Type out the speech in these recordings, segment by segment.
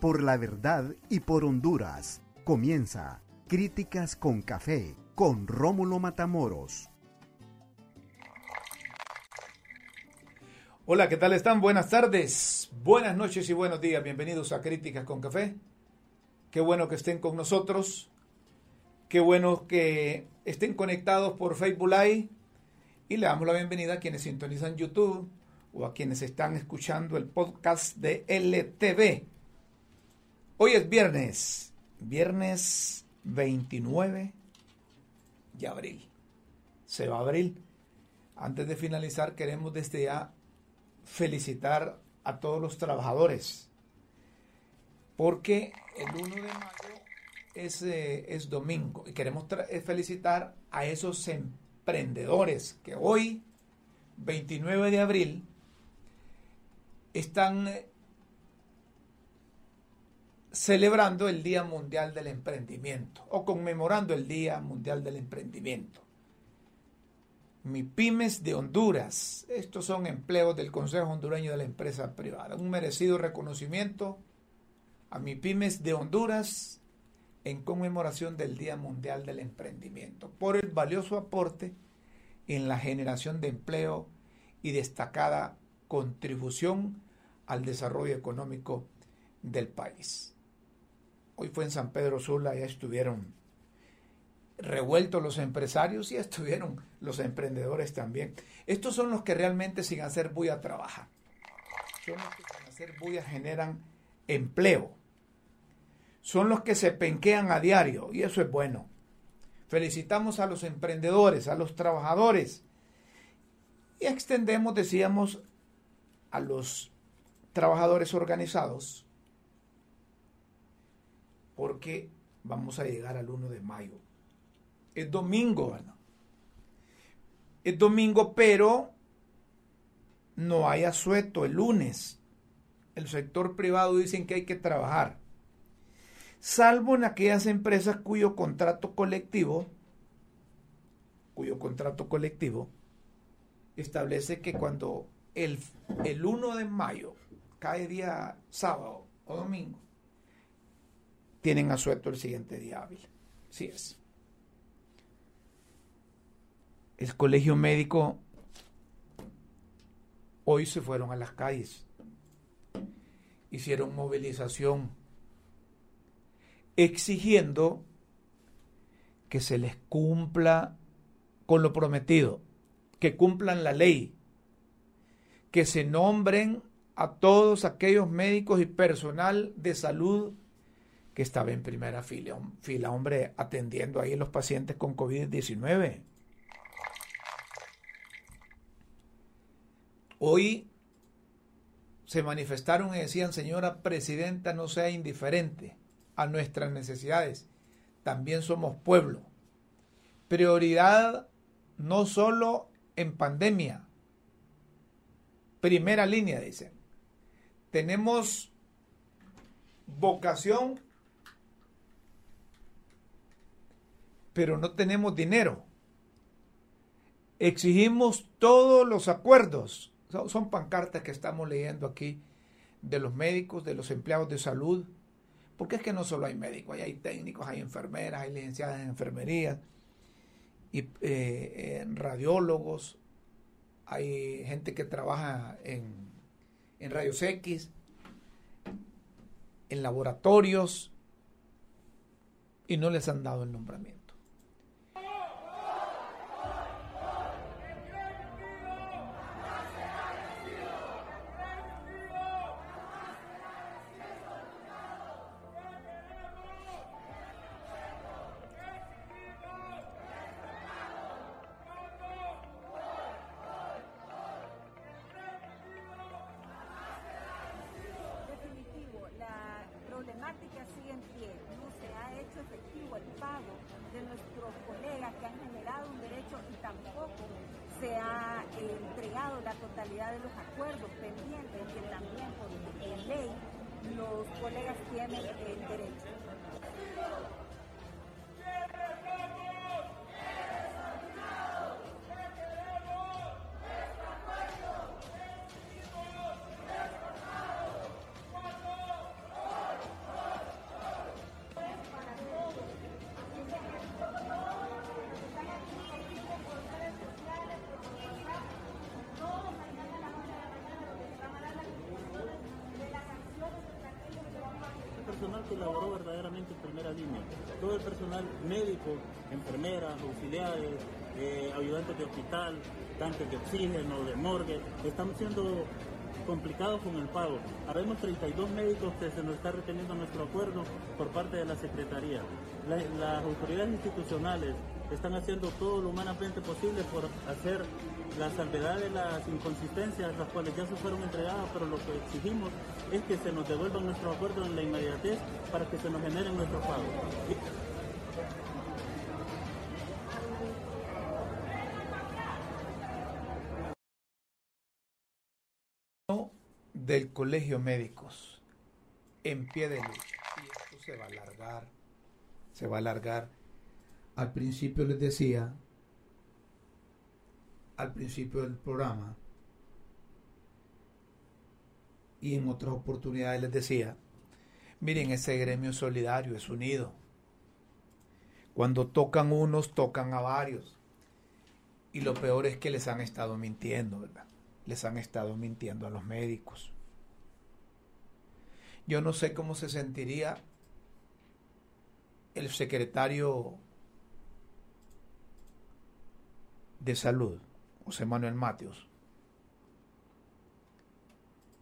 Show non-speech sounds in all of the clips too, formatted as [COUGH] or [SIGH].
por la verdad y por Honduras. Comienza Críticas con Café con Rómulo Matamoros. Hola, ¿qué tal están? Buenas tardes, buenas noches y buenos días. Bienvenidos a Críticas con Café. Qué bueno que estén con nosotros. Qué bueno que estén conectados por Facebook Live. Y le damos la bienvenida a quienes sintonizan YouTube o a quienes están escuchando el podcast de LTV. Hoy es viernes, viernes 29 de abril. Se va abril. Antes de finalizar, queremos desde ya felicitar a todos los trabajadores, porque el 1 de mayo es, eh, es domingo y queremos eh, felicitar a esos emprendedores que hoy, 29 de abril, están eh, celebrando el Día Mundial del Emprendimiento o conmemorando el Día Mundial del Emprendimiento. Mi Pymes de Honduras, estos son empleos del Consejo Hondureño de la Empresa Privada. Un merecido reconocimiento a Mi Pymes de Honduras en conmemoración del Día Mundial del Emprendimiento por el valioso aporte en la generación de empleo y destacada contribución al desarrollo económico del país. Hoy fue en San Pedro Sula, ya estuvieron revueltos los empresarios y [LAUGHS] estuvieron los emprendedores también. Estos son los que realmente sin hacer bulla trabajan. Son los que sin hacer bulla generan empleo. Son los que se penquean a diario y eso es bueno. Felicitamos a los emprendedores, a los trabajadores y extendemos, decíamos, a los trabajadores organizados porque vamos a llegar al 1 de mayo. Es domingo, ¿verdad? Es domingo, pero no hay asueto el lunes. El sector privado dicen que hay que trabajar. Salvo en aquellas empresas cuyo contrato colectivo, cuyo contrato colectivo establece que cuando el, el 1 de mayo cae día sábado o domingo, tienen asueto el siguiente día hábil. Sí es. El colegio médico hoy se fueron a las calles. Hicieron movilización exigiendo que se les cumpla con lo prometido, que cumplan la ley, que se nombren a todos aquellos médicos y personal de salud que estaba en primera fila, fila hombre, atendiendo ahí los pacientes con COVID-19. Hoy se manifestaron y decían, señora presidenta, no sea indiferente a nuestras necesidades. También somos pueblo. Prioridad no solo en pandemia. Primera línea, dicen. Tenemos vocación pero no tenemos dinero. Exigimos todos los acuerdos. Son, pancartas que estamos leyendo aquí de los médicos, de los empleados de salud, porque es que no solo hay médicos, hay técnicos, hay enfermeras, hay licenciadas en enfermería, y eh, radiólogos, hay gente que trabaja en, en rayos X, en laboratorios, y no les han dado el nombramiento. Hospital, tanques de oxígeno, de morgue, están siendo complicados con el pago. Habemos 32 médicos que se nos está reteniendo nuestro acuerdo por parte de la Secretaría. las autoridades institucionales están haciendo todo lo humanamente posible por hacer la salvedad de las inconsistencias, las cuales ya se fueron entregadas, pero lo que exigimos es que se nos devuelvan nuestro acuerdo en la inmediatez para que se nos generen nuestros pagos. Del Colegio Médicos en pie de lucha. Y esto se va a alargar, se va a alargar. Al principio les decía, al principio del programa, y en otras oportunidades les decía, miren, ese gremio solidario es unido. Cuando tocan unos, tocan a varios. Y lo peor es que les han estado mintiendo, ¿verdad? Les han estado mintiendo a los médicos. Yo no sé cómo se sentiría el secretario de salud, José Manuel Mateos,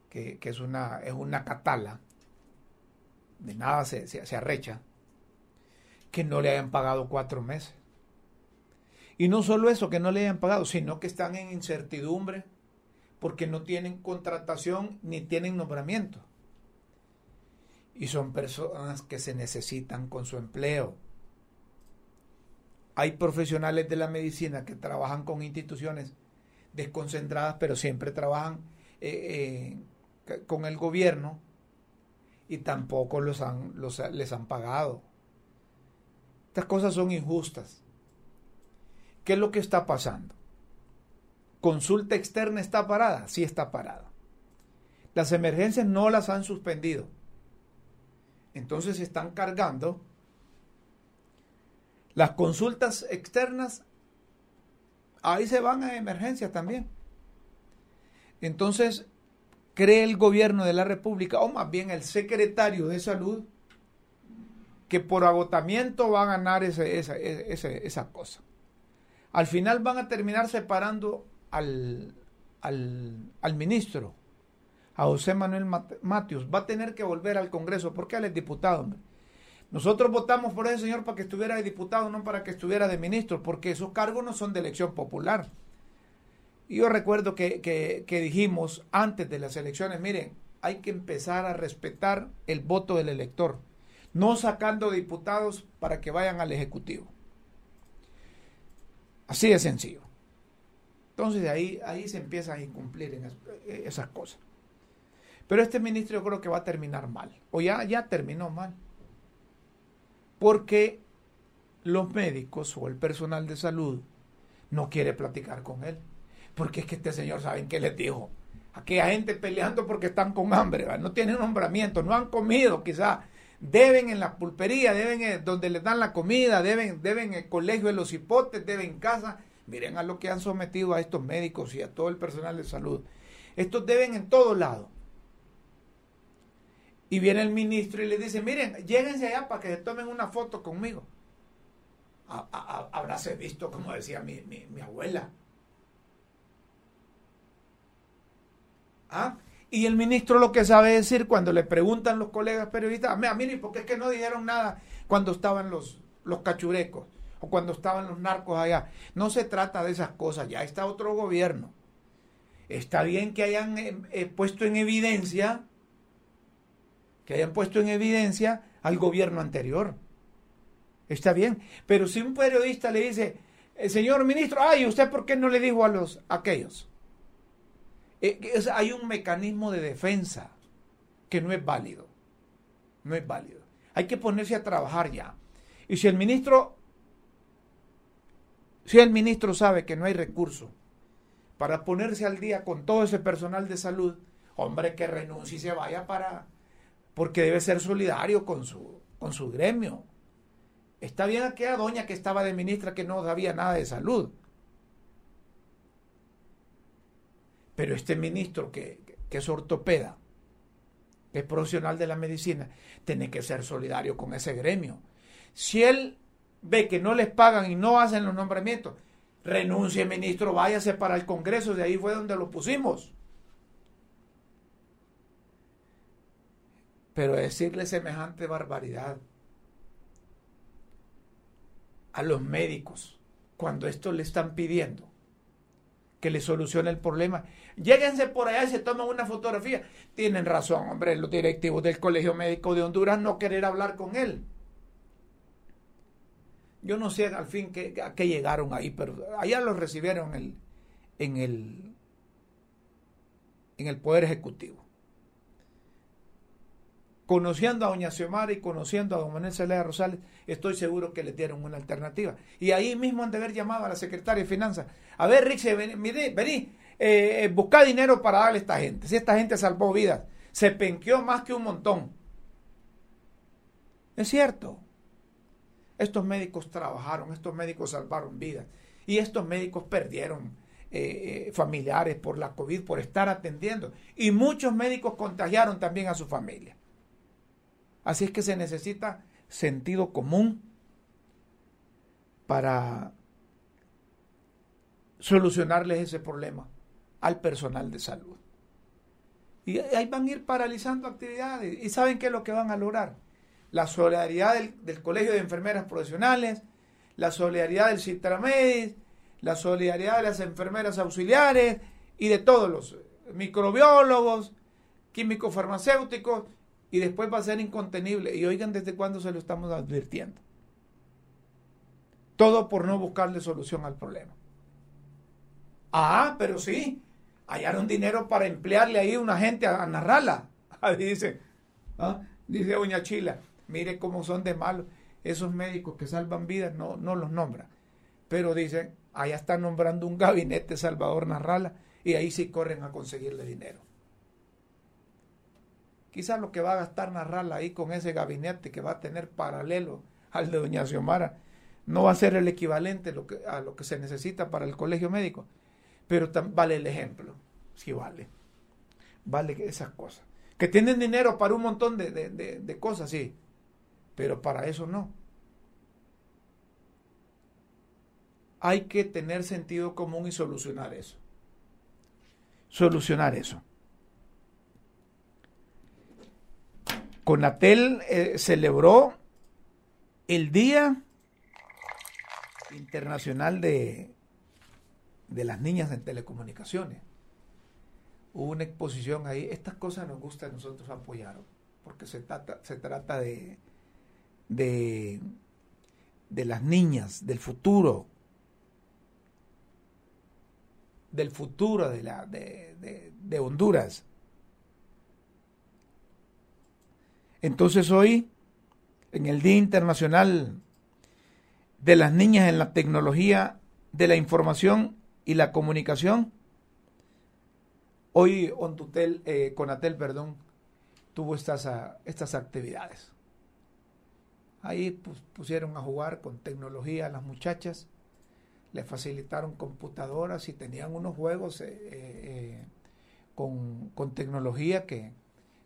que, es, una, es una catala, de nada se, se arrecha, que no le hayan pagado cuatro meses. Y no solo eso, que no le hayan pagado, sino que están en incertidumbre porque no tienen contratación ni tienen nombramiento y son personas que se necesitan con su empleo. Hay profesionales de la medicina que trabajan con instituciones desconcentradas, pero siempre trabajan eh, eh, con el gobierno y tampoco los han, les han pagado. Estas cosas son injustas. ¿Qué es lo que está pasando? ¿Consulta externa está parada? Sí está parada. Las emergencias no las han suspendido entonces están cargando las consultas externas, ahí se van a emergencia también. Entonces, cree el gobierno de la República, o más bien el secretario de salud, que por agotamiento va a ganar esa, cosa. Al final van a terminar separando al, al ministro a José Manuel Matius, va a tener que volver al Congreso porque él es diputado. Nosotros votamos por ese señor para que estuviera de diputado, no para que estuviera de ministro, porque esos cargos no son de elección popular. Y yo recuerdo que, que dijimos antes de las elecciones, miren, hay que empezar a respetar el voto del elector, no sacando diputados para que vayan al Ejecutivo. Así de sencillo. Entonces ahí, ahí se empiezan a incumplir en esas cosas. Pero este ministro yo creo que va a terminar mal. O ya, ya terminó mal. Porque los médicos o el personal de salud no quiere platicar con él. Porque es que este señor, ¿saben qué les dijo? Aquella gente peleando porque están con hambre, no tienen nombramiento, no han comido quizá. Deben en la pulpería, deben eh, donde les dan la comida, deben, deben en el colegio de los hipotes, deben casa. Miren a lo que han sometido a estos médicos y a todo el personal de salud. Estos deben en todos lados. Y viene el ministro y le dice, miren, lléguense allá para que se tomen una foto conmigo. habráse visto, como decía mi, abuela. ¿Ah? Y el ministro lo que sabe decir cuando le preguntan los colegas periodistas, a mí, ¿por qué es que no dijeron nada cuando estaban los, los cachurecos o cuando estaban los narcos allá? No se trata de esas cosas, ya está otro gobierno. Está bien que hayan eh, eh, puesto en evidencia que hayan puesto en evidencia al gobierno anterior. Está bien, pero si un periodista le dice, eh, señor ministro, ay, ¿usted por qué no le dijo a los aquellos? Eh, hay un mecanismo de defensa que no es válido. No es válido. Hay que ponerse a trabajar ya. Y si el ministro, si el ministro sabe que no hay recurso para ponerse al día con todo ese personal de salud, hombre, que renuncie y se vaya para, porque debe ser solidario con su, con su gremio. Está bien aquella doña que estaba de ministra que no sabía nada de salud. Pero este ministro que, es ortopeda, es profesional de la medicina, tiene que ser solidario con ese gremio. Si él ve que no les pagan y no hacen los nombramientos, renuncie ministro, váyase para el Congreso, de ahí fue donde lo pusimos. Pero decirle semejante barbaridad a los médicos cuando esto le están pidiendo que le solucione el problema. Lléguense por allá y se toman una fotografía. Tienen razón, hombre, los directivos del Colegio Médico de Honduras no querer hablar con él. Yo no sé al fin a qué llegaron ahí, pero allá lo recibieron el, en el, en el Poder Ejecutivo. Conociendo a doña Xiomara y conociendo a don Manuel Celaya Rosales, estoy seguro que le dieron una alternativa. Y ahí mismo han de haber llamado a la secretaria de Finanzas. A ver, Rixe, vení, vení eh, eh, busca dinero para darle a esta gente. Si esta gente salvó vidas, se penqueó más que un montón. Es cierto. Estos médicos trabajaron, estos médicos salvaron vidas. Y estos médicos perdieron eh, familiares por la COVID, por estar atendiendo. Y muchos médicos contagiaron también a su familia. Así es que se necesita sentido común para solucionarles ese problema al personal de salud. Y ahí van a ir paralizando actividades. ¿Y saben qué es lo que van a lograr? La solidaridad del, Colegio de Enfermeras Profesionales, la solidaridad del Citramedis, la solidaridad de las enfermeras auxiliares y de todos los microbiólogos, químicos farmacéuticos y después va a ser incontenible. Y oigan desde cuándo se lo estamos advirtiendo. Todo por no buscarle solución al problema. Ah, pero sí, hallaron dinero para emplearle ahí una gente a, narrarla. [LAUGHS] dice, ¿ah? dice Doña Chila, mire cómo son de malos. Esos médicos que salvan vidas no, no los nombran. Pero dicen, allá están nombrando un gabinete Salvador Narrala y ahí sí corren a conseguirle dinero. Quizás lo que va a gastar Narrala ahí con ese gabinete que va a tener paralelo al de Doña Xiomara no va a ser el equivalente a lo que se necesita para el colegio médico. Pero vale el ejemplo, sí vale. Vale esas cosas. Que tienen dinero para un montón de, de cosas, sí. Pero para eso no. Hay que tener sentido común y solucionar eso. Solucionar eso. Conatel eh, celebró el Día Internacional de, de las Niñas en Telecomunicaciones. Hubo una exposición ahí. Estas cosas nos gusta a nosotros apoyar, porque se trata, se trata de, de, de las niñas, del futuro, del futuro de, la, de, de Honduras. Entonces hoy, en el Día Internacional de las Niñas en la Tecnología de la Información y la Comunicación, hoy Ontutel, eh, Conatel perdón, tuvo estas, ah, estas actividades. Ahí pusieron a jugar con tecnología a las muchachas, les facilitaron computadoras y tenían unos juegos eh, eh, con, con, tecnología que,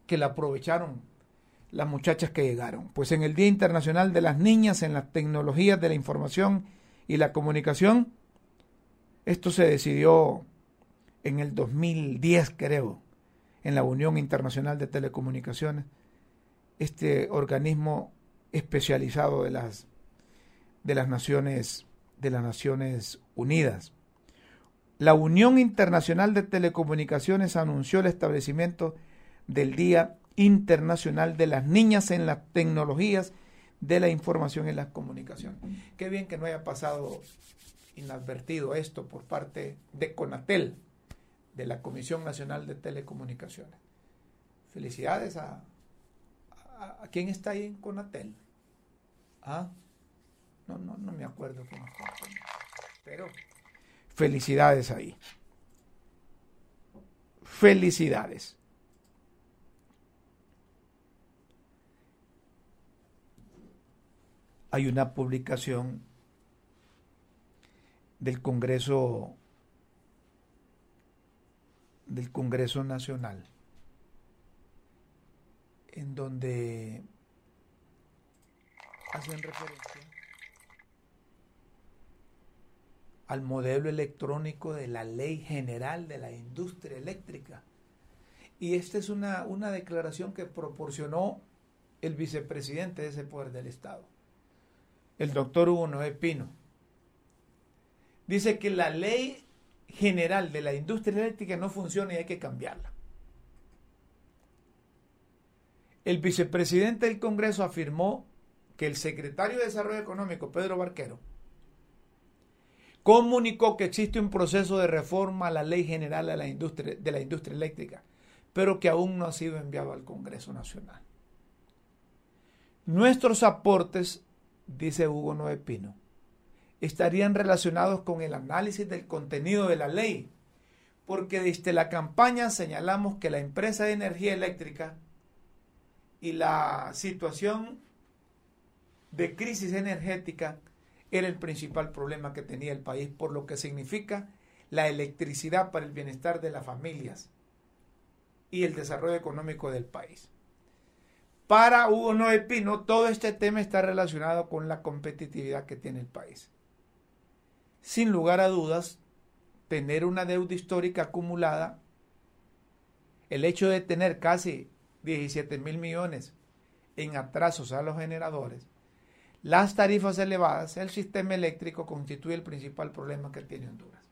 que la aprovecharon las muchachas que llegaron. Pues en el Día Internacional de las Niñas en las Tecnologías de la Información y la Comunicación, esto se decidió en el 2010, creo, en la Unión Internacional de Telecomunicaciones, este organismo especializado de las, de las Naciones de las Naciones Unidas. La Unión Internacional de Telecomunicaciones anunció el establecimiento del Día Internacional de las Niñas en las Tecnologías de la Información y la Comunicación. Qué bien que no haya pasado inadvertido esto por parte de CONATEL, de la Comisión Nacional de Telecomunicaciones. Felicidades a, a, quién está ahí en CONATEL. ¿Ah? No, no, no me acuerdo quién está. Pero felicidades ahí. Felicidades. Hay una publicación del Congreso del Congreso Nacional en donde hacen referencia al modelo electrónico de la Ley General de la Industria Eléctrica. Y esta es una, una declaración que proporcionó el vicepresidente de ese poder del Estado, el doctor Hugo Noé Pino. Dice que la Ley General de la Industria Eléctrica no funciona y hay que cambiarla. El vicepresidente del Congreso afirmó que el secretario de Desarrollo Económico, Pedro Barquero, comunicó que existe un proceso de reforma a la ley general de la industria, de la industria eléctrica, pero que aún no ha sido enviado al Congreso Nacional. Nuestros aportes, dice Hugo Noé Pino, estarían relacionados con el análisis del contenido de la ley, porque desde la campaña señalamos que la empresa de energía eléctrica y la situación de crisis energética era el principal problema que tenía el país, por lo que significa la electricidad para el bienestar de las familias y el desarrollo económico del país. Para Hugo Noé Pino, todo este tema está relacionado con la competitividad que tiene el país. Sin lugar a dudas, tener una deuda histórica acumulada, el hecho de tener casi 17 mil millones en atrasos a los generadores, las tarifas elevadas, el sistema eléctrico constituye el principal problema que tiene Honduras.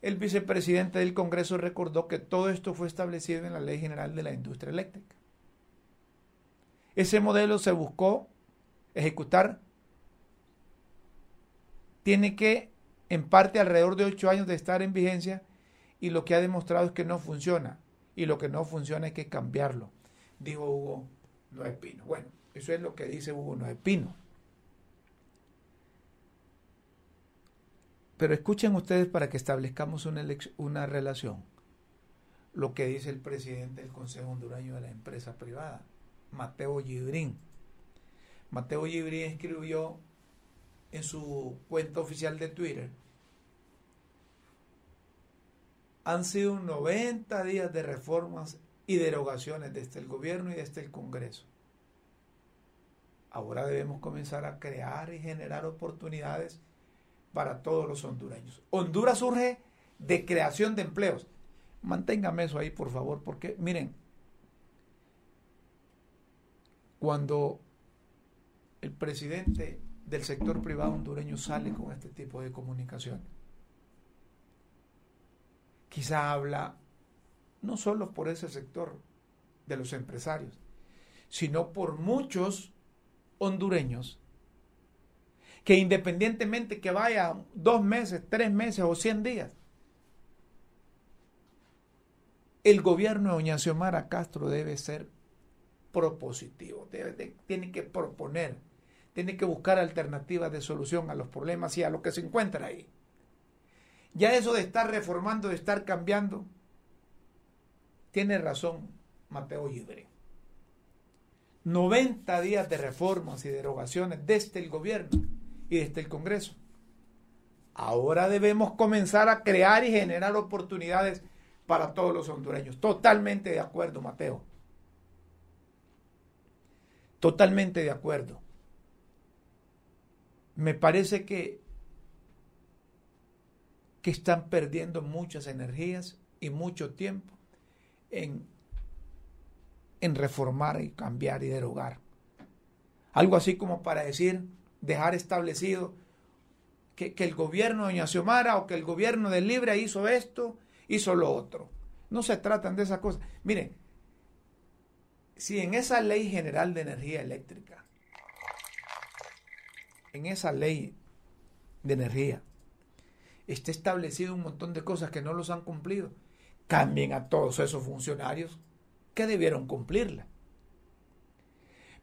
El vicepresidente del Congreso recordó que todo esto fue establecido en la Ley General de la Industria Eléctrica. Ese modelo se buscó ejecutar. Tiene que, en parte, alrededor de ocho años de estar en vigencia y lo que ha demostrado es que no funciona. Y lo que no funciona hay que cambiarlo, dijo Hugo Noé Pino. Bueno, eso es lo que dice Hugo Noé Pino. Pero escuchen ustedes para que establezcamos una, una relación. Lo que dice el presidente del Consejo Hondureño de la Empresa Privada, Mateo Gibrín. Mateo Gibrín escribió en su cuenta oficial de Twitter han sido 90 días de reformas y derogaciones desde el gobierno y desde el Congreso. Ahora debemos comenzar a crear y generar oportunidades para todos los hondureños. Honduras surge de creación de empleos. Manténgame eso ahí, por favor, porque miren, cuando el presidente del sector privado hondureño sale con este tipo de comunicación, quizá habla no solo por ese sector de los empresarios, sino por muchos hondureños que independientemente que vaya dos meses, tres meses o cien días, el gobierno de Doña Xiomara Castro debe ser propositivo, tiene que proponer, tiene que buscar alternativas de solución a los problemas y a lo que se encuentra ahí. Ya eso de estar reformando, de estar cambiando, tiene razón Mateo Libre. 90 días de reformas y derogaciones desde el gobierno y desde el Congreso. Ahora debemos comenzar a crear y generar oportunidades para todos los hondureños. Totalmente de acuerdo, Mateo. Totalmente de acuerdo. Me parece que, que están perdiendo muchas energías y mucho tiempo en en reformar y cambiar y derogar. Algo así como para decir, dejar establecido que, el gobierno de Doña Xiomara o que el gobierno de Libre hizo esto, hizo lo otro. No se tratan de esas cosas. Miren, si en esa ley general de energía eléctrica, en esa ley de energía, está establecido un montón de cosas que no los han cumplido, cambien a todos esos funcionarios que debieron cumplirla.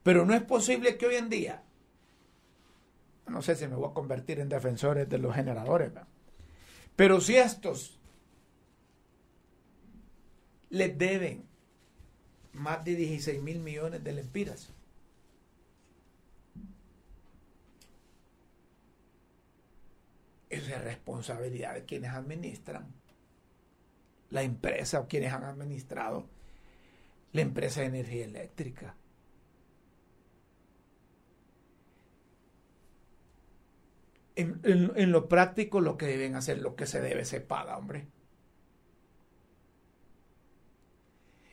Pero no es posible que hoy en día, no sé si me voy a convertir en defensores de los generadores, pero si estos les deben más de 16 mil millones de lempiras, es responsabilidad de quienes administran la empresa o quienes han administrado la empresa de energía eléctrica. En, lo práctico lo que deben hacer, lo que se debe, se paga, hombre.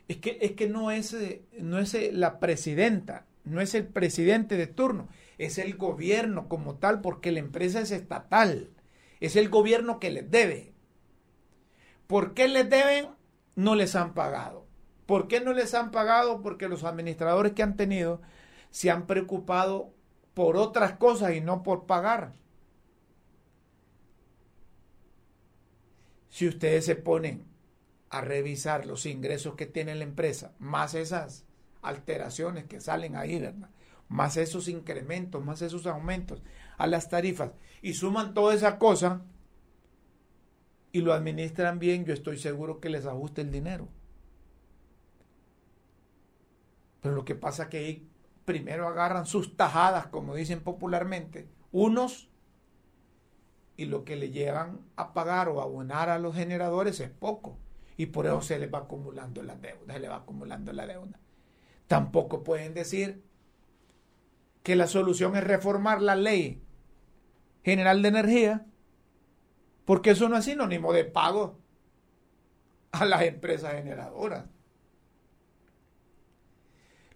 Es que, es que no, es, no es la presidenta, no es el presidente de turno, es el gobierno como tal, porque la empresa es estatal, es el gobierno que les debe. ¿Por qué les deben? No les han pagado. ¿Por qué no les han pagado? Porque los administradores que han tenido se han preocupado por otras cosas y no por pagar. Si ustedes se ponen a revisar los ingresos que tiene la empresa, más esas alteraciones que salen ahí, ¿verdad? Más esos incrementos, más esos aumentos a las tarifas y suman toda esa cosa y lo administran bien, yo estoy seguro que les ajuste el dinero. Pero lo que pasa es que primero agarran sus tajadas, como dicen popularmente, unos, y lo que le llevan a pagar o a abonar a los generadores es poco. Y por eso se les va acumulando la deuda, se les va acumulando la deuda. Tampoco pueden decir que la solución es reformar la ley general de energía, porque eso no es sinónimo de pago a las empresas generadoras.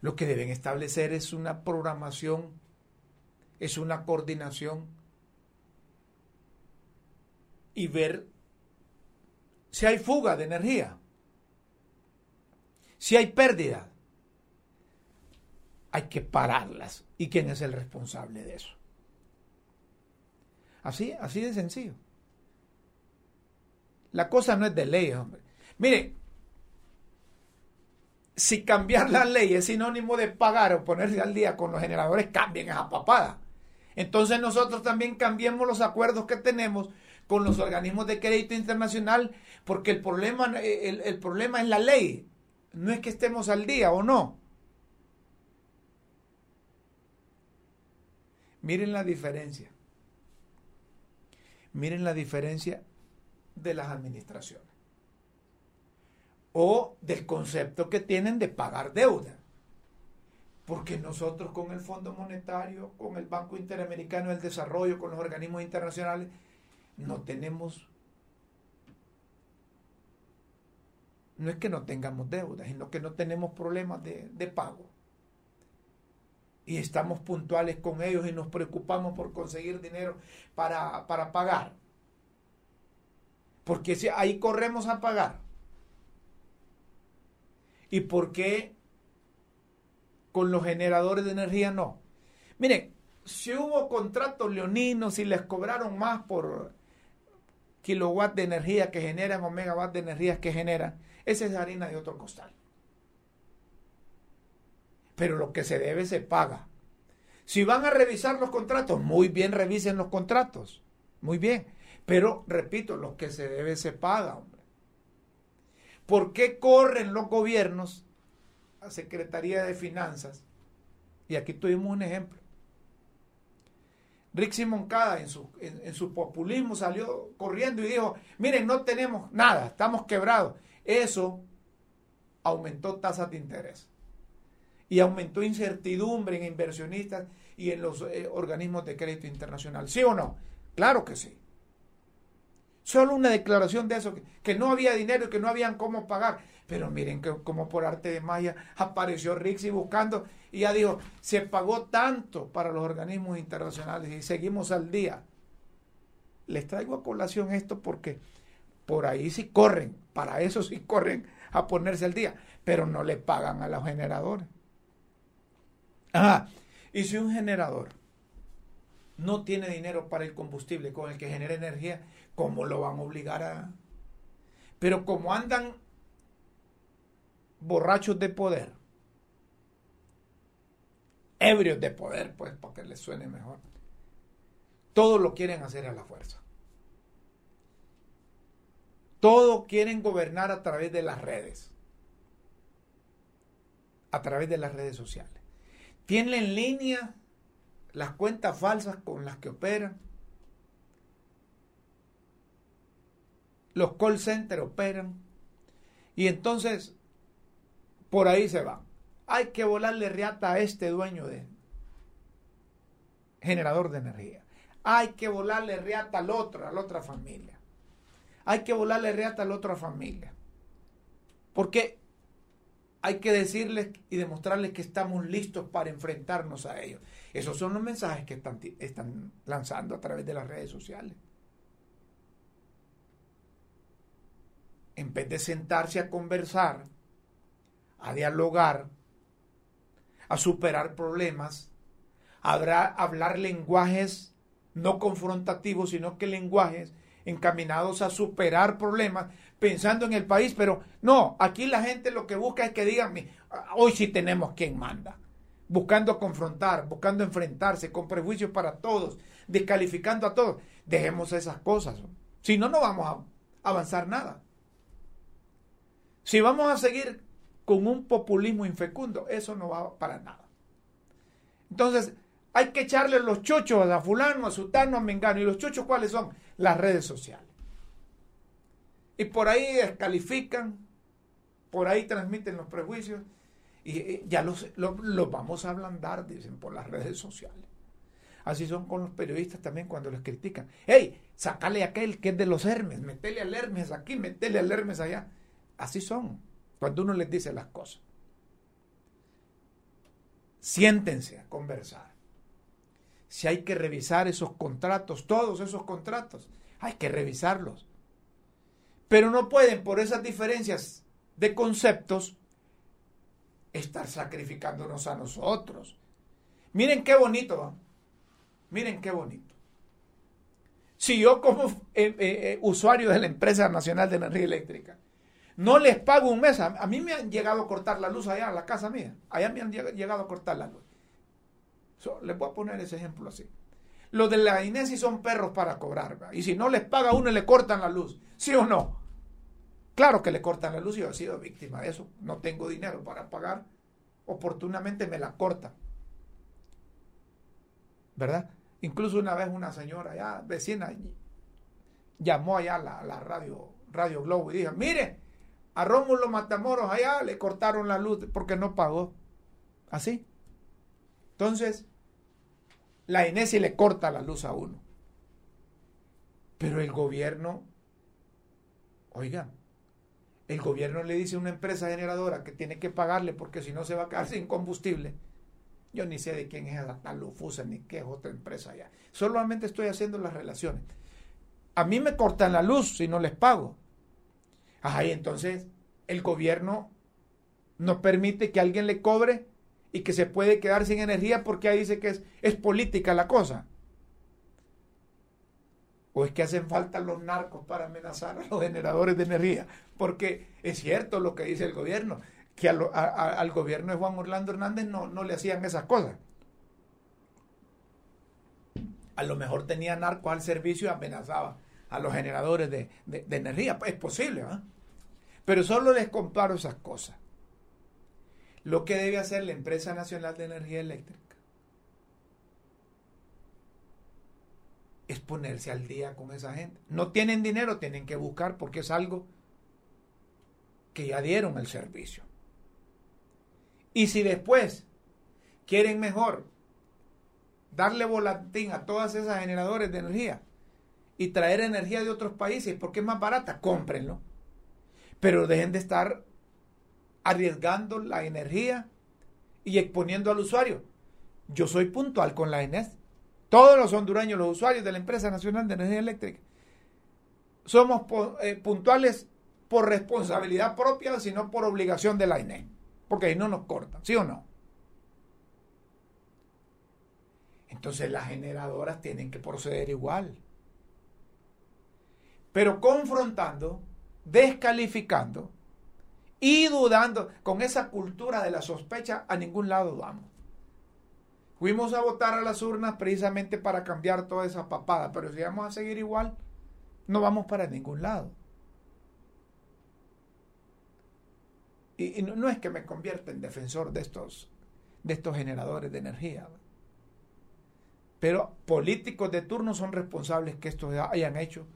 Lo que deben establecer es una programación, es una coordinación y ver si hay fuga de energía, si hay pérdida, hay que pararlas. ¿Y quién es el responsable de eso? Así, así de sencillo. La cosa no es de ley, hombre. Mire, si cambiar la ley es sinónimo de pagar o ponerse al día con los generadores, cambien esa papada. Entonces nosotros también cambiemos los acuerdos que tenemos con los organismos de crédito internacional, porque el problema, el, el problema es la ley, no es que estemos al día o no. Miren la diferencia. Miren la diferencia de las administraciones o del concepto que tienen de pagar deuda. Porque nosotros con el Fondo Monetario, con el Banco Interamericano del Desarrollo, con los organismos internacionales, no tenemos... No es que no tengamos deuda, sino que no tenemos problemas de, de pago. Y estamos puntuales con ellos y nos preocupamos por conseguir dinero para, para pagar. Porque si ahí corremos a pagar ¿Y por qué con los generadores de energía no? Miren, si hubo contratos leoninos y les cobraron más por kilowatt de energía que generan o megawatt de energía que generan, esa es harina de otro costal. Pero lo que se debe se paga. Si van a revisar los contratos, muy bien revisen los contratos. Muy bien. Pero, repito, lo que se debe se paga. ¿Por qué corren los gobiernos a Secretaría de Finanzas? Y aquí tuvimos un ejemplo. Rixi Moncada en, su populismo salió corriendo y dijo, miren, no tenemos nada, estamos quebrados. Eso aumentó tasas de interés y aumentó incertidumbre en inversionistas y en los eh, organismos de crédito internacional. ¿Sí o no? Claro que sí. Solo una declaración de eso, que, no había dinero y que no habían cómo pagar. Pero miren que como por arte de magia apareció Rixi buscando y ya dijo, se pagó tanto para los organismos internacionales y seguimos al día. Les traigo a colación esto porque por ahí sí corren, para eso sí corren a ponerse al día, pero no le pagan a los generadores. Ajá, y si un generador no tiene dinero para el combustible con el que genera energía, ¿cómo lo van a obligar a...? Pero como andan borrachos de poder, ebrios de poder, pues, para que les suene mejor, todo lo quieren hacer a la fuerza. Todo quieren gobernar a través de las redes, a través de las redes sociales. Tienen en línea las cuentas falsas con las que operan. Los call centers operan. Y entonces, Por ahí se va. Hay que volarle riata a este dueño de generador de energía. Hay que volarle riata al otro, a la otra familia. Hay que volarle riata a la otra familia. Porque hay que decirles y demostrarles que estamos listos para enfrentarnos a ellos. Esos son los mensajes que están, están lanzando a través de las redes sociales. En vez de sentarse a conversar, a dialogar, a superar problemas, a hablar lenguajes no confrontativos, sino que lenguajes encaminados a superar problemas, pensando en el país, pero no, aquí la gente lo que busca es que digan, hoy sí tenemos quien manda, buscando confrontar, buscando enfrentarse, con prejuicios para todos, descalificando a todos. Dejemos esas cosas, si no, no vamos a avanzar nada. Si vamos a seguir con un populismo infecundo, eso no va para nada. Entonces, hay que echarle los chochos a fulano, a sutano, a mengano. ¿Y los chochos cuáles son? Las redes sociales. Y por ahí descalifican, por ahí transmiten los prejuicios y ya los, los, vamos a ablandar, dicen, por las redes sociales. Así son con los periodistas también cuando les critican. ¡Hey! Sácale a aquel que es de los Hermes, metele al Hermes aquí, metele al Hermes allá. Así son, cuando uno les dice las cosas. Siéntense a conversar. Si hay que revisar esos contratos, todos esos contratos, hay que revisarlos. Pero no pueden, por esas diferencias de conceptos, estar sacrificándonos a nosotros. Miren qué bonito, miren qué bonito. Si yo como eh, eh, eh, usuario de la empresa nacional de energía eléctrica no les pago un mes, a, mí me han llegado a cortar la luz allá en la casa mía, allá me han llegado a cortar la luz. Les voy a poner ese ejemplo así. Los de la INESI son perros para cobrar, y si no les paga uno le cortan la luz, ¿sí o no? Claro que le cortan la luz, yo he sido víctima de eso. No tengo dinero para pagar. Oportunamente me la cortan. ¿Verdad? Incluso una vez una señora ya, vecina, llamó allá a la, la, radio, radio Globo y dijo, mire, a Rómulo Matamoros allá le cortaron la luz porque no pagó. Así. Entonces, la Inés le corta la luz a uno. Pero el gobierno, oiga, el gobierno le dice a una empresa generadora que tiene que pagarle porque si no se va a quedar sin combustible. Yo ni sé de quién es esa tal Lufusa ni qué es otra empresa allá. Solamente estoy haciendo las relaciones. A mí me cortan la luz si no les pago. Ajá, entonces el gobierno no permite que alguien le cobre y que se puede quedar sin energía porque ahí dice que es, es política la cosa. ¿O es que hacen falta los narcos para amenazar a los generadores de energía? Porque es cierto lo que dice el gobierno, que al gobierno de Juan Orlando Hernández no, no le hacían esas cosas. A lo mejor tenía narcos al servicio y amenazaba a los generadores de, energía. Es posible, ¿ah? Pero solo les comparo esas cosas. Lo que debe hacer la Empresa Nacional de Energía Eléctrica es ponerse al día con esa gente. No tienen dinero, tienen que buscar porque es algo que ya dieron el servicio. Y si después quieren mejor darle volantín a todas esas generadores de energía y traer energía de otros países porque es más barata, cómprenlo. Pero dejen de estar arriesgando la energía y exponiendo al usuario. Yo soy puntual con la ENES. Todos los hondureños, los usuarios de la Empresa Nacional de Energía Eléctrica, somos eh, puntuales por responsabilidad propia, sino por obligación de la INE. Porque ahí no nos cortan, ¿sí o no? Entonces las generadoras tienen que proceder igual. Pero confrontando, descalificando y dudando con esa cultura de la sospecha, a ningún lado vamos. Fuimos a votar a las urnas precisamente para cambiar toda esa papada, pero si vamos a seguir igual, no vamos para ningún lado. Y, no, es que me convierta en defensor de estos, de estos generadores de energía. Pero políticos de turno son responsables que estos hayan hecho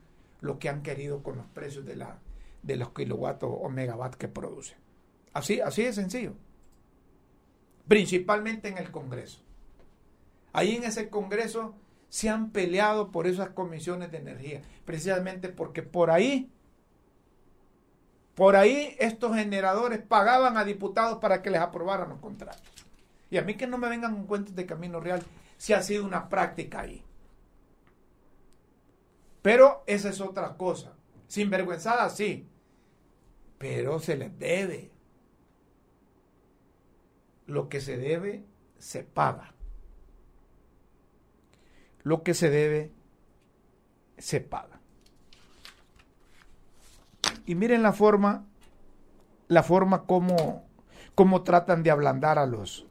lo que han querido con los precios de, la, de los kilovatios o megawatts que producen. Así, así de sencillo. Principalmente en el Congreso. Ahí en ese Congreso se han peleado por esas comisiones de energía, precisamente porque por ahí, por ahí estos generadores pagaban a diputados para que les aprobaran los contratos. Y a mí que no me vengan con cuentos de Camino Real, si ha sido una práctica ahí. Pero esa es otra cosa. Sinvergüenzada, sí. Pero se les debe. Lo que se debe, se paga. Lo que se debe, se paga. Y miren la forma, la forma como, como tratan de ablandar a los,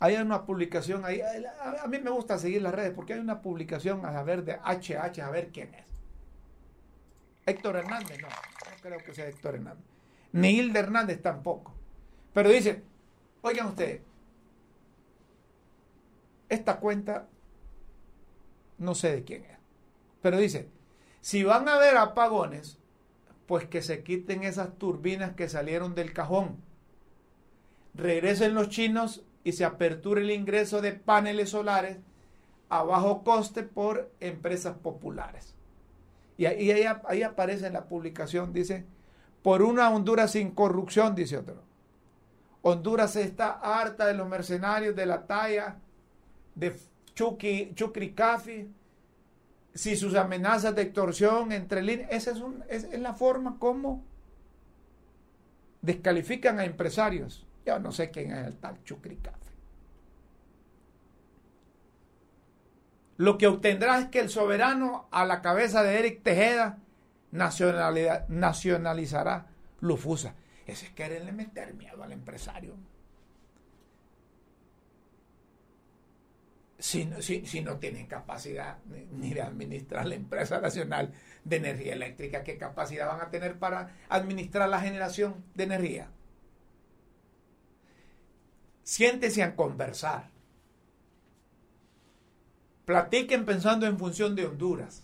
hay una publicación ahí, a mí me gusta seguir las redes porque hay una publicación a ver de HH, a ver quién es. Héctor Hernández, no creo que sea Héctor Hernández. Ni Hilda Hernández tampoco. Pero dice, oigan ustedes, esta cuenta no sé de quién es. Pero dice, si van a haber apagones, pues que se quiten esas turbinas que salieron del cajón. Regresen los chinos y se aperture el ingreso de paneles solares a bajo coste por empresas populares. Y ahí, ahí, aparece en la publicación, dice, por una Honduras sin corrupción, dice otro. Honduras está harta de los mercenarios de la talla de Chucky, Chucri Cafi, si sus amenazas de extorsión entre líneas, esa es, es, la forma como descalifican a empresarios. Yo no sé quién es el tal Chucricafe. Lo que obtendrá es que el soberano a la cabeza de Eric Tejeda nacionalizará Lufusa. Ese es quererle meter miedo al empresario. Si, si, no tienen capacidad ni de administrar la empresa nacional de energía eléctrica, ¿qué capacidad van a tener para administrar la generación de energía? siéntese a conversar. Platiquen pensando en función de Honduras.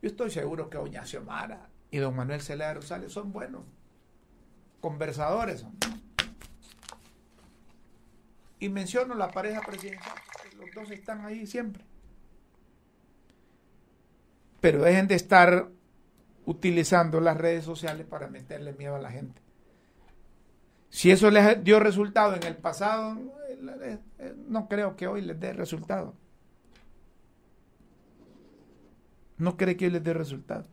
Yo estoy seguro que doña Xiomara y don Manuel Celeda Rosales son buenos conversadores. Y menciono la pareja presidencial, los dos están ahí siempre. Pero dejen de estar utilizando las redes sociales para meterle miedo a la gente. Si eso les dio resultado en el pasado, no creo que hoy les dé resultado. No cree que les dé resultado.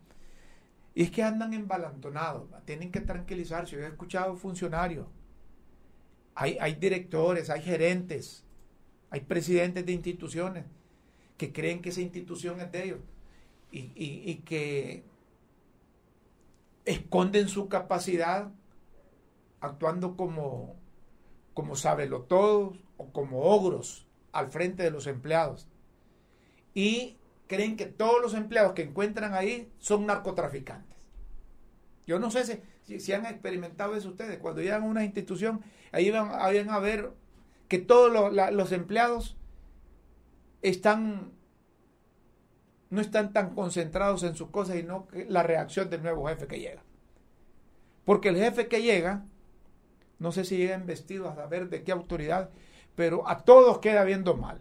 Y es que andan embalantonados, tienen que tranquilizarse. Yo he escuchado funcionarios, hay, hay directores, hay gerentes, hay presidentes de instituciones que creen que esa institución es de ellos y, y que esconden su capacidad actuando como, como lo todos o como ogros al frente de los empleados. Y creen que todos los empleados que encuentran ahí son narcotraficantes. Yo no sé si, han experimentado eso ustedes. Cuando llegan a una institución, ahí van, a ver que todos los, empleados están no están tan concentrados en sus cosas y no la reacción del nuevo jefe que llega. Porque el jefe que llega no sé si llegan vestidos a saber de qué autoridad, pero a todos queda viendo mal.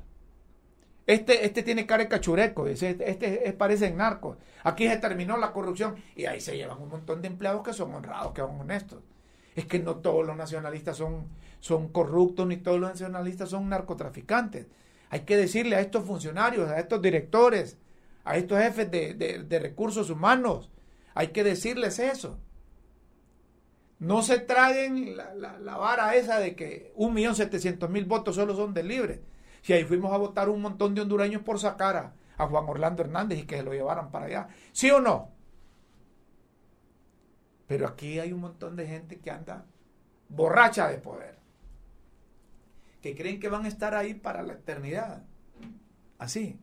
Este, este tiene cara de cachureco, este, este parece en narcos. Aquí se terminó la corrupción y ahí se llevan un montón de empleados que son honrados, que son honestos. Es que no todos los nacionalistas son, son corruptos, ni todos los nacionalistas son narcotraficantes. Hay que decirle a estos funcionarios, a estos directores, a estos jefes de, de recursos humanos, hay que decirles eso. No se traguen la, vara esa de que un millón setecientos mil votos solo son del libre. Si ahí fuimos a votar un montón de hondureños por sacar a, a Juan Orlando Hernández y que se lo llevaran para allá. ¿Sí o no? Pero aquí hay un montón de gente que anda borracha de poder. Que creen que van a estar ahí para la eternidad. Así.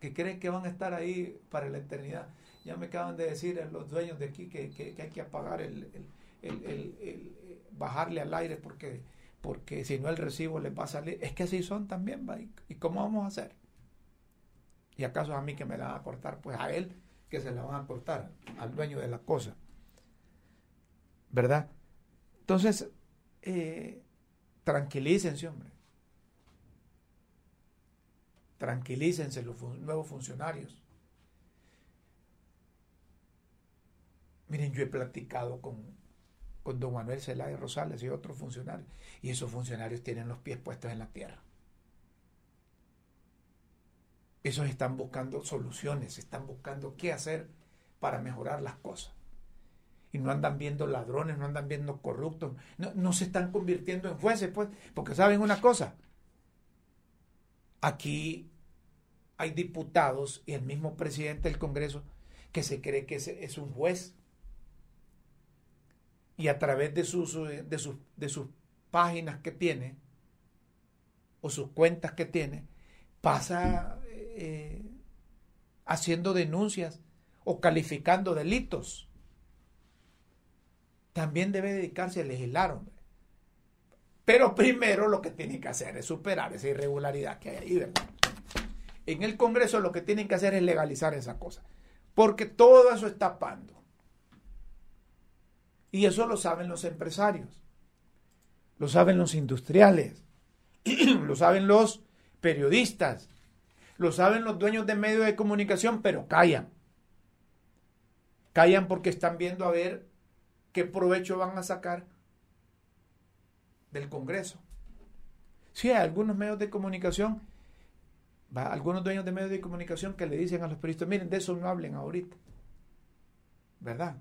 Que creen que van a estar ahí para la eternidad. Ya me acaban de decir los dueños de aquí que, hay que apagar el, bajarle al aire porque, porque si no el recibo le va a salir. Es que así son también. ¿y cómo vamos a hacer? ¿Y acaso a mí que me la van a cortar? Pues a él que se la van a cortar, al dueño de la cosa. ¿Verdad? Entonces, eh, tranquilícense, hombre. Tranquilícense los nuevos funcionarios. Miren, yo he platicado con, con don Manuel Zelaya Rosales y otros funcionarios, y esos funcionarios tienen los pies puestos en la tierra. Esos están buscando soluciones, están buscando qué hacer para mejorar las cosas. Y no andan viendo ladrones, no andan viendo corruptos, no, no se están convirtiendo en jueces, pues, porque saben una cosa, aquí hay diputados y el mismo presidente del Congreso que se cree que es, un juez. Y a través de sus, de, sus, de sus páginas que tiene, o sus cuentas que tiene, pasa eh, haciendo denuncias o calificando delitos. También debe dedicarse a legislar, hombre. Pero primero lo que tiene que hacer es superar esa irregularidad que hay ahí, ¿verdad? En el Congreso lo que tienen que hacer es legalizar esa cosa. Porque todo eso está tapando. Y eso lo saben los empresarios. Lo saben los industriales. [CLEARS THROAT] lo saben los periodistas. Lo saben los dueños de medios de comunicación, pero callan. Callan porque están viendo a ver qué provecho van a sacar del Congreso. Sí, hay algunos medios de comunicación algunos dueños de medios de comunicación que le dicen a los periodistas, miren, de eso no hablen ahorita. ¿Verdad?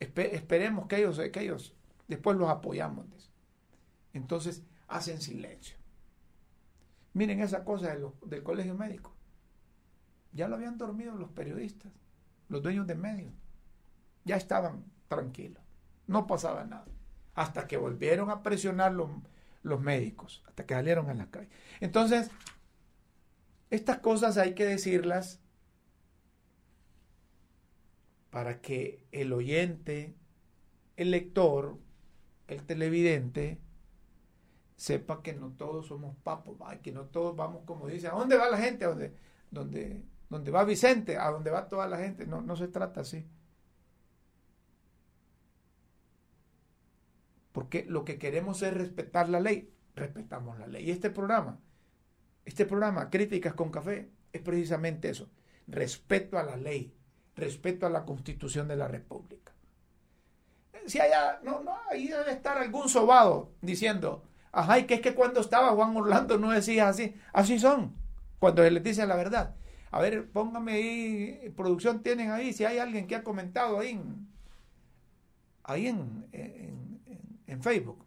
Esperemos que ellos, que ellos después los apoyamos. Entonces hacen silencio. Miren esa cosa del colegio médico. Ya lo habían dormido los periodistas, los dueños de medios. Ya estaban tranquilos. No pasaba nada. Hasta que volvieron a presionar los, los médicos, hasta que salieron a la calle. Entonces, estas cosas hay que decirlas para que el oyente, el lector, el televidente, sepa que no todos somos papos, que no todos vamos como dice, ¿a dónde va la gente? ¿A dónde, dónde, dónde va Vicente? ¿A dónde va toda la gente? No, no se trata así. Porque lo que queremos es respetar la ley. Respetamos la ley. Y este programa este programa, Críticas con Café, es precisamente eso. Respeto a la ley, respeto a la constitución de la República. Si haya, no, no, ahí debe estar algún sobado diciendo, ajá, y que es que cuando estaba Juan Orlando no decía así. Así son, cuando se les dice la verdad. A ver, póngame ahí, producción tienen ahí, si hay alguien que ha comentado ahí en, ahí en, en, Facebook.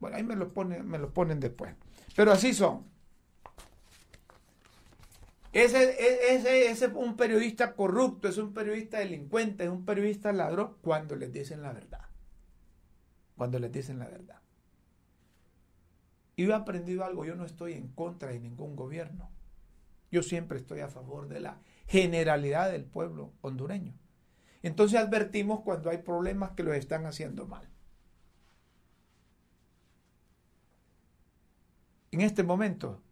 Bueno, ahí me lo, ponen, me lo ponen después. Pero así son. Ese, ese, es un periodista corrupto, es un periodista delincuente, es un periodista ladrón cuando les dicen la verdad. Cuando les dicen la verdad. Y yo he aprendido algo, yo no estoy en contra de ningún gobierno. Yo siempre estoy a favor de la generalidad del pueblo hondureño. Entonces advertimos cuando hay problemas que los están haciendo mal. en este momento,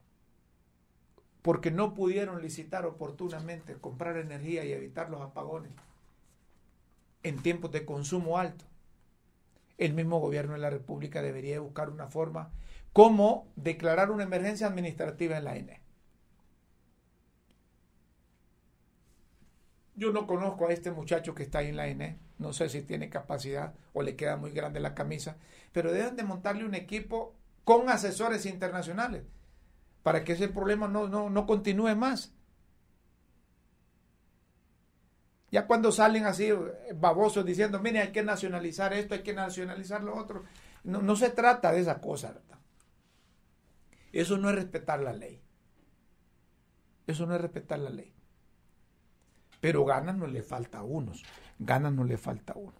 porque no pudieron licitar oportunamente, comprar energía y evitar los apagones en tiempos de consumo alto. El mismo gobierno de la República debería buscar una forma como declarar una emergencia administrativa en la ENE. Yo no conozco a este muchacho que está ahí en la ENE, no sé si tiene capacidad o le queda muy grande la camisa, pero deben de montarle un equipo con asesores internacionales para que ese problema no, no, continúe más. Ya cuando salen así eh, babosos diciendo, mire, hay que nacionalizar esto, hay que nacionalizar lo otro, no, no se trata de esa cosa, ¿verdad? Eso no es respetar la ley. Eso no es respetar la ley. Pero ganas no le falta a unos, ganas no le falta a uno.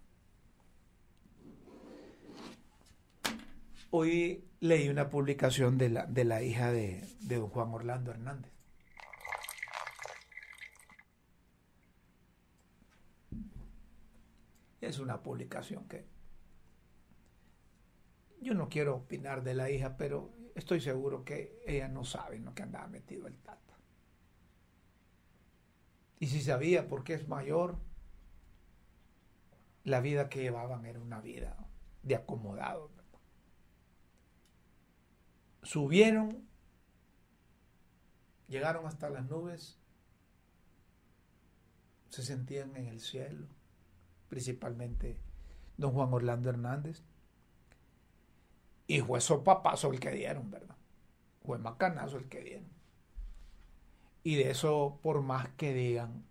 Hoy leí una publicación de la, de la hija de, de don Juan Orlando Hernández. Es una publicación que yo no quiero opinar de la hija, pero estoy seguro que ella no sabe en lo que andaba metido el tata. Y si sabía por qué es mayor, la vida que llevaban era una vida de acomodado. Subieron, llegaron hasta las nubes, se sentían en el cielo, principalmente don Juan Orlando Hernández. Y fue sopapazo el que dieron, ¿verdad? Fue macanazo el que dieron. Y de eso, por más que digan,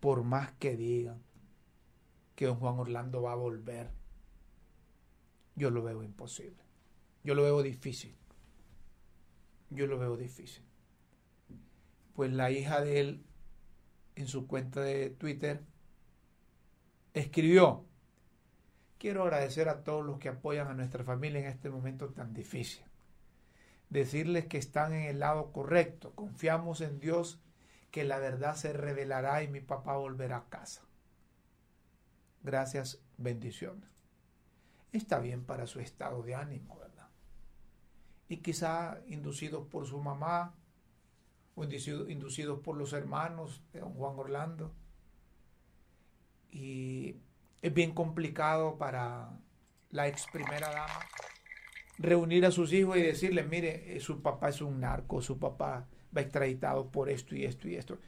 por más que digan que don Juan Orlando va a volver, yo lo veo imposible. Yo lo veo difícil. Yo lo veo difícil. Pues la hija de él, en su cuenta de Twitter, escribió, quiero agradecer a todos los que apoyan a nuestra familia en este momento tan difícil. Decirles que están en el lado correcto. Confiamos en Dios que la verdad se revelará y mi papá volverá a casa. Gracias, bendiciones. Está bien para su estado de ánimo. Y quizá inducidos por su mamá o inducidos por los hermanos de don Juan Orlando y es bien complicado para la ex primera dama reunir a sus hijos y decirles, mire, eh, su papá es un narco, su papá va extraditado por esto y esto y esto.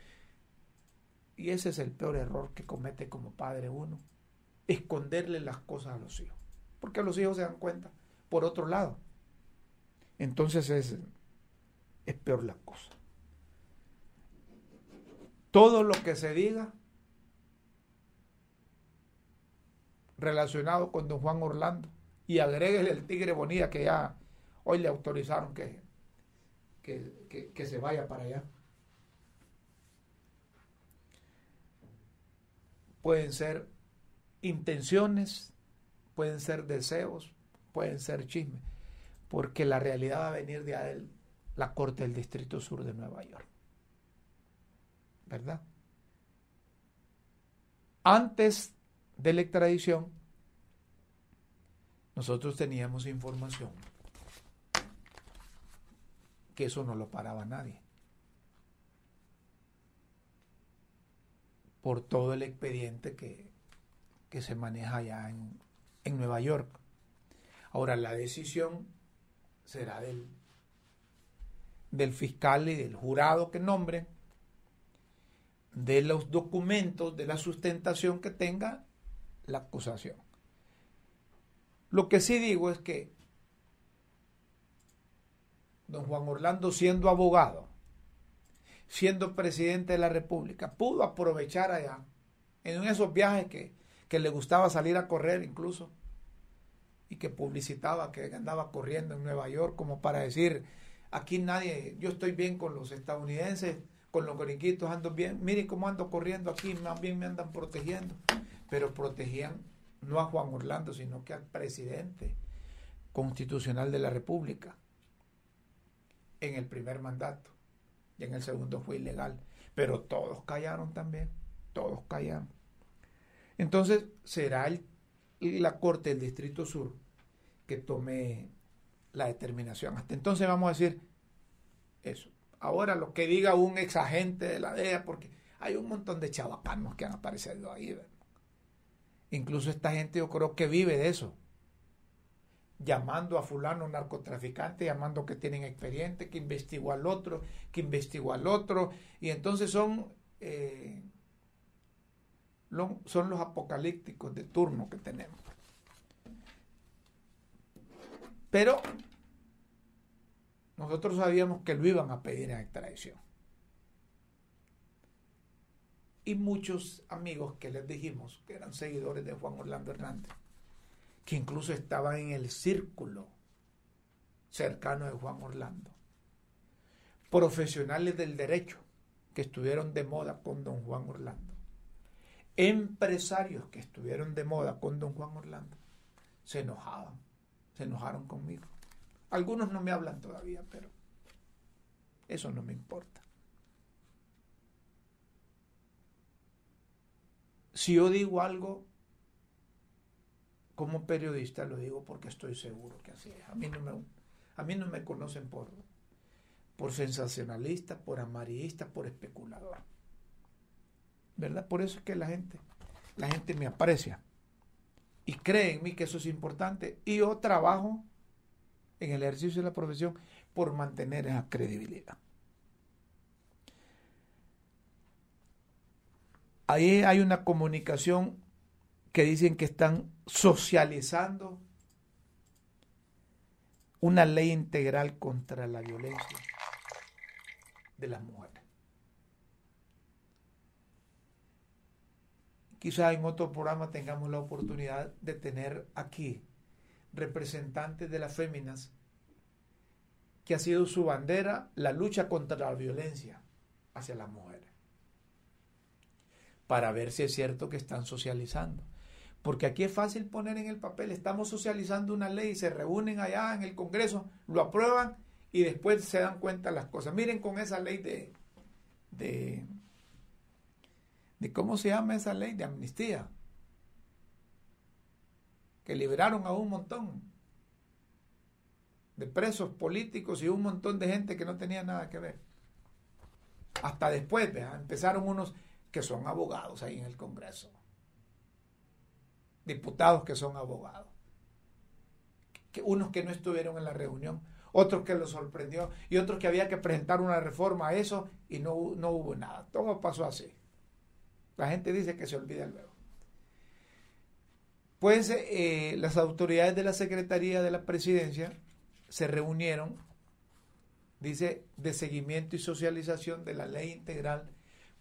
Y ese es el peor error que comete como padre uno, esconderle las cosas a los hijos, porque los hijos se dan cuenta por otro lado. Entonces es, es peor la cosa. Todo lo que se diga relacionado con don Juan Orlando y agréguele el Tigre Bonilla que ya hoy le autorizaron que, que, que se vaya para allá. Pueden ser intenciones, pueden ser deseos, pueden ser chismes, porque la realidad va a venir de la Corte del Distrito Sur de Nueva York. ¿Verdad? Antes de la extradición, nosotros teníamos información que eso no lo paraba nadie. Por todo el expediente que, que se maneja allá en, en Nueva York. Ahora, la decisión será del, del fiscal y del jurado que nombre, de los documentos, de la sustentación que tenga la acusación. Lo que sí digo es que don Juan Orlando siendo abogado, siendo presidente de la República, pudo aprovechar allá, en esos viajes que, que le gustaba salir a correr incluso, y que publicitaba que andaba corriendo en Nueva York como para decir, aquí nadie, yo estoy bien con los estadounidenses, con los gringuitos ando bien, mire cómo ando corriendo aquí, más bien me andan protegiendo, pero protegían no a Juan Orlando, sino que al presidente constitucional de la República en el primer mandato y en el segundo fue ilegal. Pero todos callaron también, todos callaron. Entonces será el, la Corte del Distrito Sur que tome la determinación. Hasta entonces vamos a decir eso. Ahora lo que diga un ex agente de la DEA, porque hay un montón de chavacanos que han aparecido ahí. Incluso esta gente yo creo que vive de eso llamando a fulano narcotraficante, llamando que tienen expediente, que investigó al otro, que investigó al otro, y entonces son, eh, son los apocalípticos de turno que tenemos. Pero nosotros sabíamos que lo iban a pedir en extradición. Y muchos amigos que les dijimos que eran seguidores de Juan Orlando Hernández que incluso estaban en el círculo cercano de Juan Orlando. Profesionales del derecho que estuvieron de moda con don Juan Orlando. Empresarios que estuvieron de moda con don Juan Orlando. Se enojaban, se enojaron conmigo. Algunos no me hablan todavía, pero eso no me importa. Si yo digo algo, como periodista lo digo porque estoy seguro que así es. A mí no me, a mí no me conocen por, por sensacionalista, por amarillista, por especulador. ¿Verdad? Por eso es que la gente la gente me aprecia y cree en mí que eso es importante y yo trabajo en el ejercicio de la profesión por mantener esa credibilidad. Ahí hay una comunicación que dicen que están socializando una ley integral contra la violencia de las mujeres. Quizá en otro programa tengamos la oportunidad de tener aquí representantes de las féminas que ha sido su bandera la lucha contra la violencia hacia las mujeres. Para ver si es cierto que están socializando. Porque aquí es fácil poner en el papel, estamos socializando una ley, se reúnen allá en el Congreso, lo aprueban y después se dan cuenta las cosas. Miren con esa ley de, de, de cómo se llama esa ley de amnistía, que liberaron a un montón de presos políticos y un montón de gente que no tenía nada que ver. Hasta después empezaron unos que son abogados ahí en el Congreso. Diputados que son abogados. Unos que no estuvieron en la reunión, otros que los sorprendió y otros que había que presentar una reforma a eso y no, no hubo nada. Todo pasó así. La gente dice que se olvida luego. Pues eh, las autoridades de la Secretaría de la Presidencia se reunieron, dice, de seguimiento y socialización de la ley integral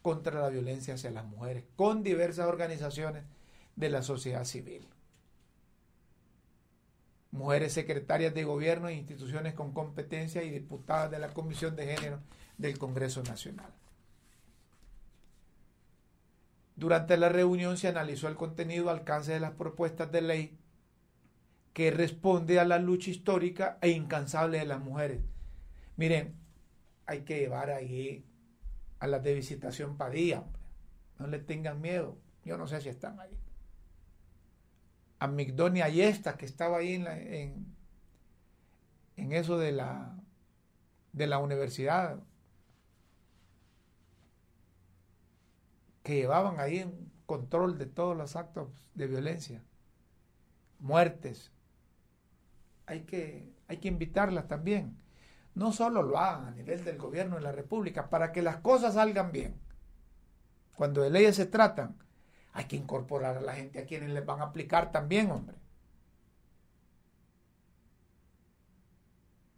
contra la violencia hacia las mujeres, con diversas organizaciones de la sociedad civil. Mujeres secretarias de gobierno e instituciones con competencia y diputadas de la Comisión de Género del Congreso Nacional. Durante la reunión se analizó el contenido, alcance de las propuestas de ley que responde a la lucha histórica e incansable de las mujeres. Miren, hay que llevar ahí a las de visitación Padilla, no le tengan miedo, yo no sé si están ahí. A Migdonia Ayesta, que estaba ahí en, en, en eso de la, de la universidad, que llevaban ahí en control de todos los actos de violencia, muertes, hay que, hay que invitarlas también. No solo lo hagan a nivel del gobierno de la República, para que las cosas salgan bien. Cuando de leyes se tratan, hay que incorporar a la gente a quienes les van a aplicar también, hombre.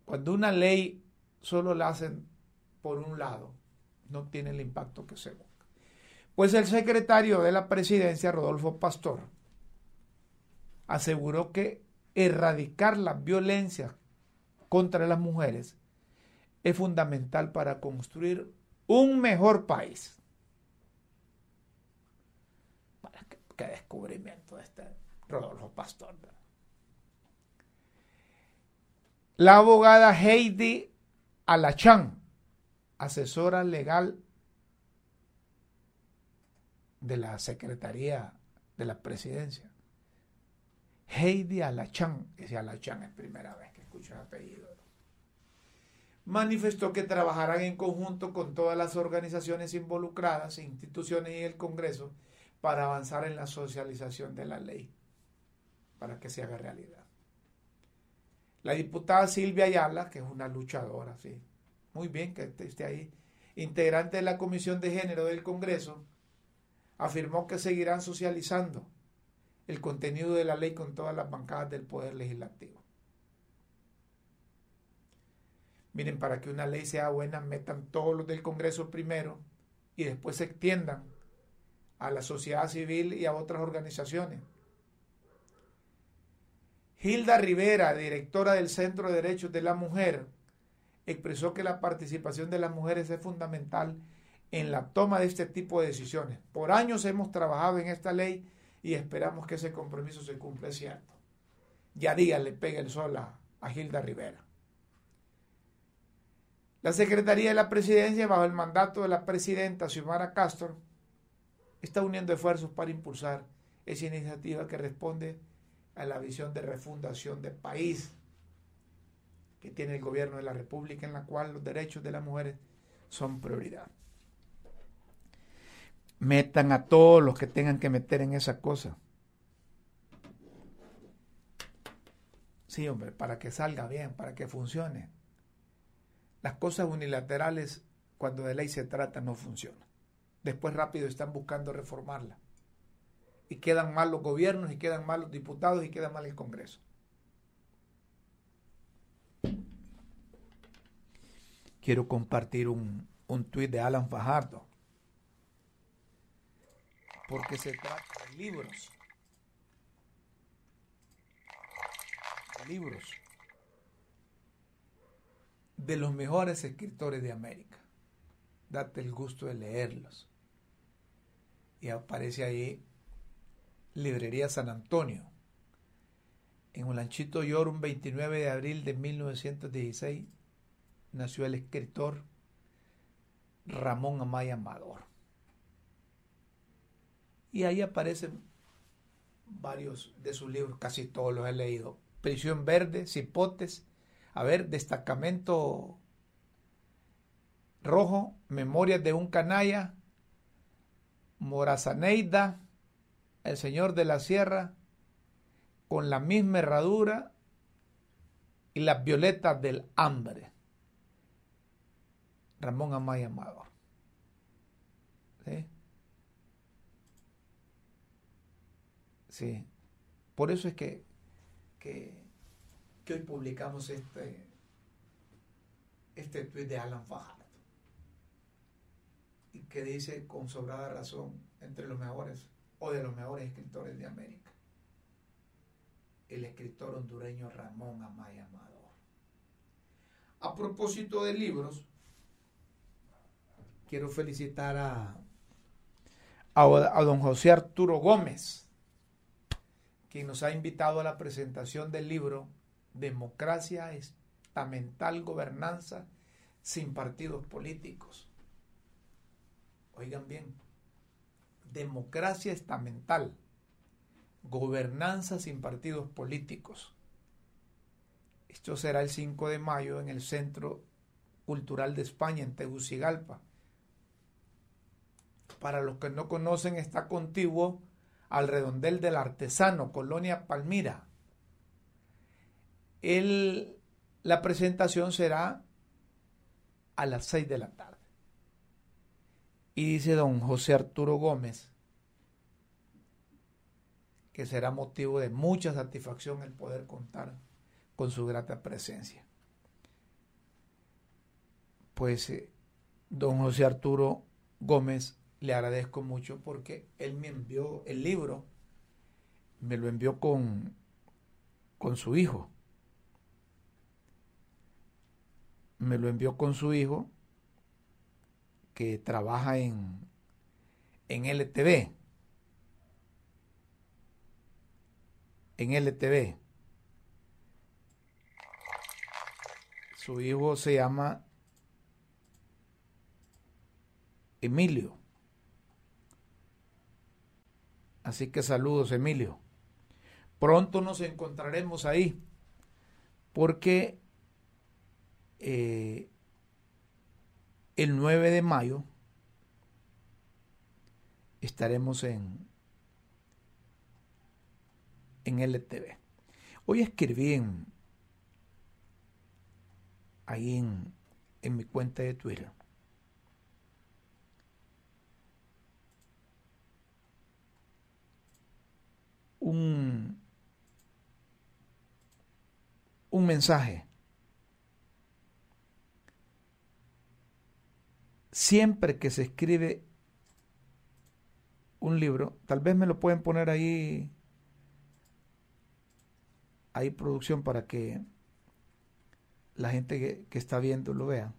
Cuando una ley solo la hacen por un lado, no tiene el impacto que se busca. Pues el secretario de la presidencia, Rodolfo Pastor, aseguró que erradicar la violencia contra las mujeres es fundamental para construir un mejor país. qué, descubrimiento de este Rodolfo Pastor. La abogada Heidi Alachan, asesora legal de la Secretaría de la Presidencia, Heidi Alachan, ese Alachan es primera vez que escucho el apellido, manifestó que trabajarán en conjunto con todas las organizaciones involucradas, instituciones y el Congreso para avanzar en la socialización de la ley, para que se haga realidad. La diputada Silvia Ayala, que es una luchadora, sí, muy bien que esté ahí, integrante de la Comisión de Género del Congreso, afirmó que seguirán socializando el contenido de la ley con todas las bancadas del Poder Legislativo. Miren, para que una ley sea buena, metan todos los del Congreso primero y después se extiendan a la sociedad civil y a otras organizaciones. Hilda Rivera, directora del Centro de Derechos de la Mujer, expresó que la participación de las mujeres es fundamental en la toma de este tipo de decisiones. Por años hemos trabajado en esta ley y esperamos que ese compromiso se cumpla, cierto. Ya le pegue el sol a, a Gilda Rivera. La Secretaría de la Presidencia, bajo el mandato de la presidenta Xiomara Castro, está uniendo esfuerzos para impulsar esa iniciativa que responde a la visión de refundación del país que tiene el gobierno de la República, en la cual los derechos de las mujeres son prioridad. Metan a todos los que tengan que meter en esa cosa. Sí, hombre, para que salga bien, para que funcione. Las cosas unilaterales, cuando de ley se trata, no funcionan. Después rápido están buscando reformarla. Y quedan mal los gobiernos, y quedan mal los diputados, y queda mal el Congreso. Quiero compartir un, un tuit de Alan Fajardo. Porque se trata de libros. libros de los mejores escritores de América. Date el gusto de leerlos. Y aparece ahí Librería San Antonio. En Olanchito Yor, un 29 de abril de 1916, nació el escritor Ramón Amaya Amador. Y ahí aparecen varios de sus libros, casi todos los he leído. Prisión Verde, Cipotes, a ver, Destacamento Rojo, Memorias de un Canalla, Morazaneida, El Señor de la Sierra, con la misma herradura y las violetas del hambre. Ramón Amaya Amador. ¿Sí? Sí. Por eso es que, que, hoy publicamos este, este tweet de Alan Fajardo. Y que dice con sobrada razón, entre los mejores o de los mejores escritores de América. El escritor hondureño Ramón Amaya Amador. A propósito de libros, quiero felicitar a, a, don José Arturo Gómez, quien nos ha invitado a la presentación del libro Democracia Estamental Gobernanza sin partidos políticos. Oigan bien, democracia estamental, gobernanza sin partidos políticos. Esto será el 5 de mayo en el Centro Cultural de España, en Tegucigalpa para los que no conocen, está contiguo al redondel del artesano, Colonia Palmira. la presentación será a las 6 de la tarde. Y dice don José Arturo Gómez que será motivo de mucha satisfacción el poder contar con su grata presencia. Pues eh, don José Arturo Gómez le agradezco mucho porque él me envió el libro, me lo envió con, con su hijo. Me lo envió con su hijo que trabaja en, en LTV. En LTV. Su hijo se llama Emilio. Así que saludos, Emilio. Pronto nos encontraremos ahí, porque eh, el 9 de mayo estaremos en, en LTV. Hoy escribí en, ahí en, en mi cuenta de Twitter un, un mensaje. Siempre que se escribe un libro, tal vez me lo pueden poner ahí, ahí producción para que la gente que, que está viendo lo vea,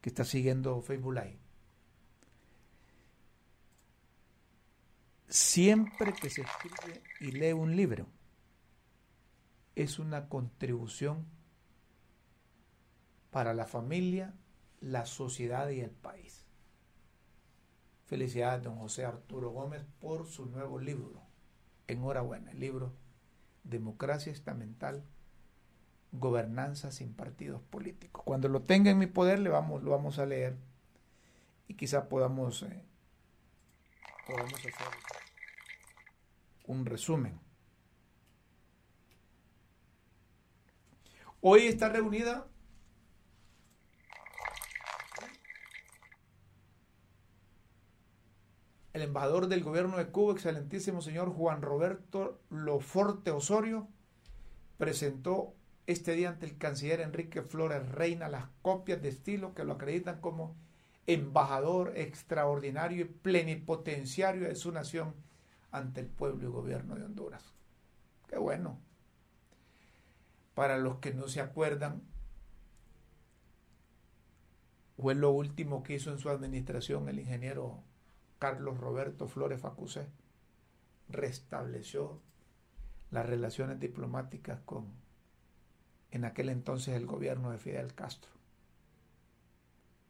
que está siguiendo Facebook Live. Siempre que se escribe y lee un libro, es una contribución para la familia, la sociedad y el país. Felicidades, don José Arturo Gómez, por su nuevo libro. Enhorabuena, el libro Democracia Estamental, Gobernanza sin partidos políticos. Cuando lo tenga en mi poder, le vamos, lo vamos a leer y quizá podamos, eh, podamos hacer un resumen. Hoy está reunida el embajador del gobierno de Cuba, excelentísimo señor Juan Roberto Loforte Osorio, presentó este día ante el canciller Enrique Flores Reina las copias de estilo que lo acreditan como embajador extraordinario y plenipotenciario de su nación ante el pueblo y gobierno de Honduras. Qué bueno. Para los que no se acuerdan, fue lo último que hizo en su administración el ingeniero Carlos Roberto Flores Facusé. Restableció las relaciones diplomáticas con, en aquel entonces, el gobierno de Fidel Castro.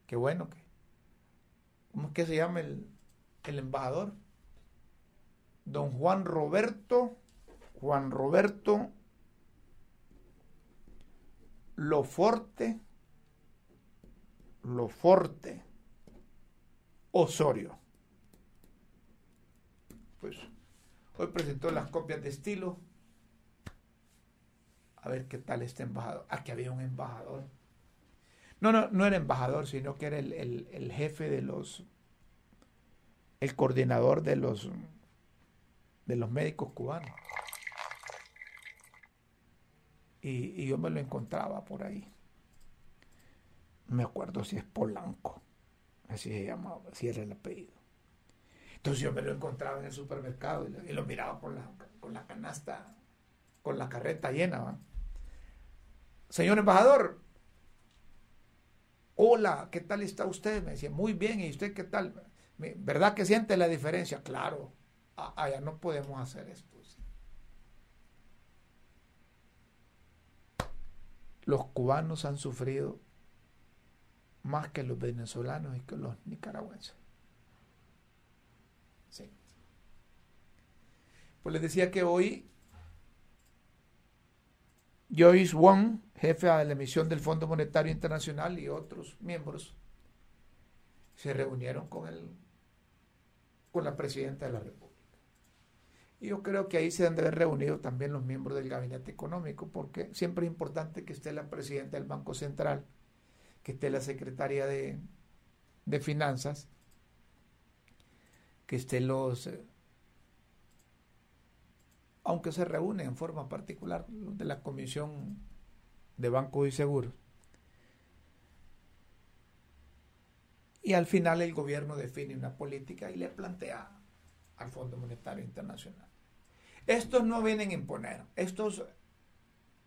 Qué bueno que. ¿Cómo es que se llama el, el embajador? Don Juan Roberto. Juan Roberto Loforte. Loforte. Osorio. Pues hoy presentó las copias de estilo. A ver qué tal este embajador. Aquí había un embajador. No, no, no era embajador, sino que era el, el jefe de los, el coordinador de los, de los médicos cubanos. Y, y, yo me lo encontraba por ahí. Me acuerdo si es Polanco, así se llamaba, así era el apellido. Entonces yo me lo encontraba en el supermercado y lo, miraba con la, con la canasta, con la carreta llena. Señor embajador, hola, ¿qué tal está usted? Me decía, muy bien, ¿y usted qué tal? ¿Verdad que siente la diferencia? Claro, allá no podemos hacer esto. Los cubanos han sufrido más que los venezolanos y que los nicaragüenses. Sí. Pues les decía que hoy Joyce Wong, jefe de la emisión del Fondo Monetario Internacional y otros miembros, se reunieron con el con la presidenta de la República. Y yo creo que ahí se han de haber reunido también los miembros del gabinete económico, porque siempre es importante que esté la presidenta del Banco Central, que esté la secretaria de, de Finanzas, que esté los, eh, aunque se reúnen en forma particular, de la Comisión de Bancos y Seguros. Y al final el gobierno define una política y le plantea al Fondo Monetario Internacional. Estos no vienen a imponer, estos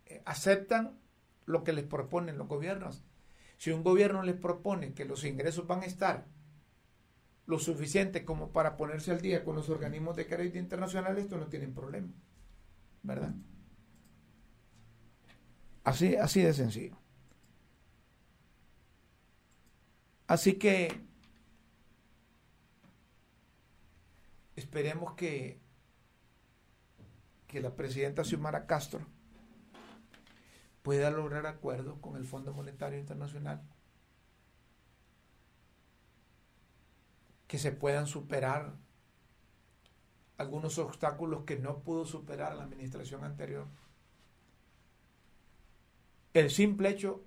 eh, aceptan lo que les proponen los gobiernos. Si un gobierno les propone que los ingresos van a estar lo suficiente como para ponerse al día con los organismos de crédito internacional, estos no tienen problema. ¿Verdad? Así, así de sencillo. Así que esperemos que, que la presidenta Xiomara Castro pueda lograr acuerdos con el Fondo Monetario Internacional, que se puedan superar algunos obstáculos que no pudo superar la administración anterior. El simple hecho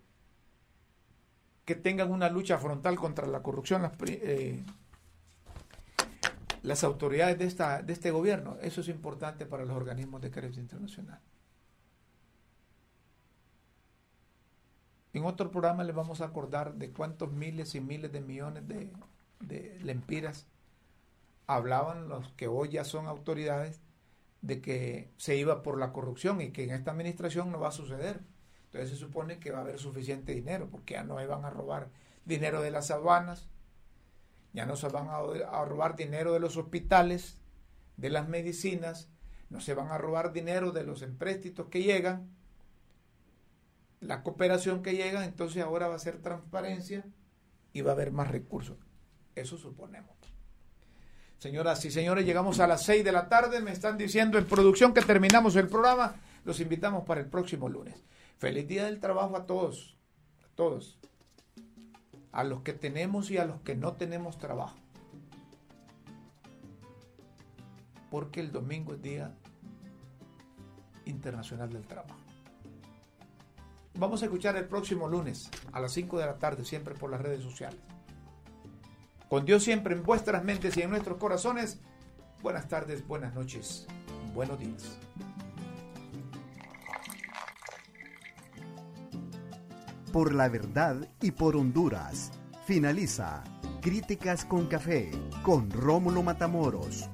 que tengan una lucha frontal contra la corrupción, las, eh, las autoridades de, esta, de este gobierno. Eso es importante para los organismos de crédito internacional. En otro programa les vamos a acordar de cuántos miles y miles de millones de, de lempiras hablaban los que hoy ya son autoridades de que se iba por la corrupción y que en esta administración no va a suceder. Entonces se supone que va a haber suficiente dinero porque ya no van a robar dinero de las aduanas, ya no se van a, robar dinero de los hospitales, de las medicinas, no se van a robar dinero de los empréstitos que llegan, la cooperación que llega, entonces ahora va a ser transparencia y va a haber más recursos. Eso suponemos. Señoras y señores, llegamos a las 6 de la tarde. Me están diciendo en producción que terminamos el programa. Los invitamos para el próximo lunes. Feliz día del trabajo a todos. A todos. a los que tenemos y a los que no tenemos trabajo. Porque el domingo es Día Internacional del Trabajo. Vamos a escuchar el próximo lunes a las 5 de la tarde, siempre por las redes sociales. Con Dios siempre en vuestras mentes y en nuestros corazones. Buenas tardes, buenas noches, buenos días. Por la verdad y por Honduras. Finaliza Críticas con Café con Rómulo Matamoros.